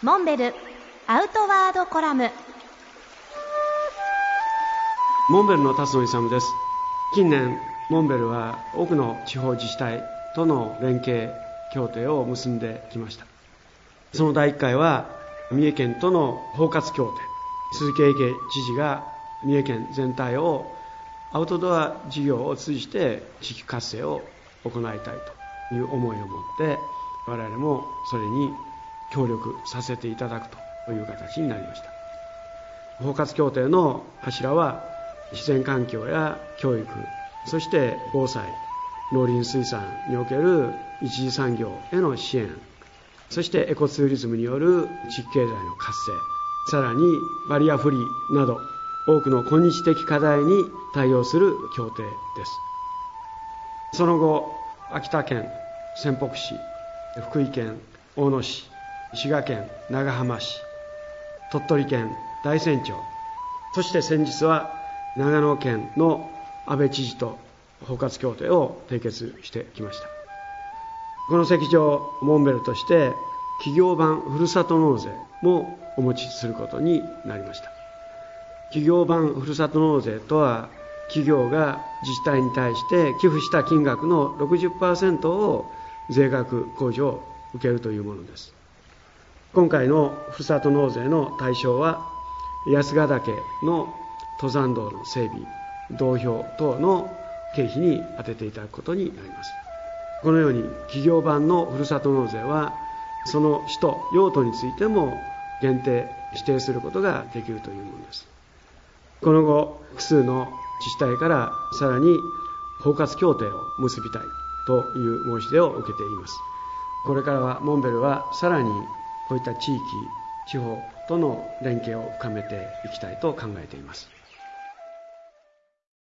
モンベルアウトワードコラム。モンベルの辰野勇です。近年モンベルは多くの地方自治体との連携協定を結んできました。その第1回は三重県との包括協定。鈴木英慶知事が三重県全体をアウトドア事業を通じて地域活性を行いたいという思いを持って我々もそれに協力させていただくという形になりました。包括協定の柱は自然環境や教育そして防災農林水産における一次産業への支援そしてエコツーリズムによる地域経済の活性さらにバリアフリーなど多くの今日的課題に対応する協定です。その後秋田県仙北市福井県大野市滋賀県長浜市鳥取県大山町。そして先日は長野県の安倍知事と包括協定を締結してきました。この席上モンベルとして企業版ふるさと納税もお持ちすることになりました。企業版ふるさと納税とは企業が自治体に対して寄付した金額の60%を税額控除を受けるというものです。今回のふるさと納税の対象は安ヶ岳の登山道の整備道標等の経費に充てていただくことになります。このように企業版のふるさと納税はその使途用途についても限定指定することができるというものです。この後複数の自治体からさらに包括協定を結びたいという申し出を受けています。これからはモンベルはさらにこういった地域地方との連携を深めていきたいと考えています。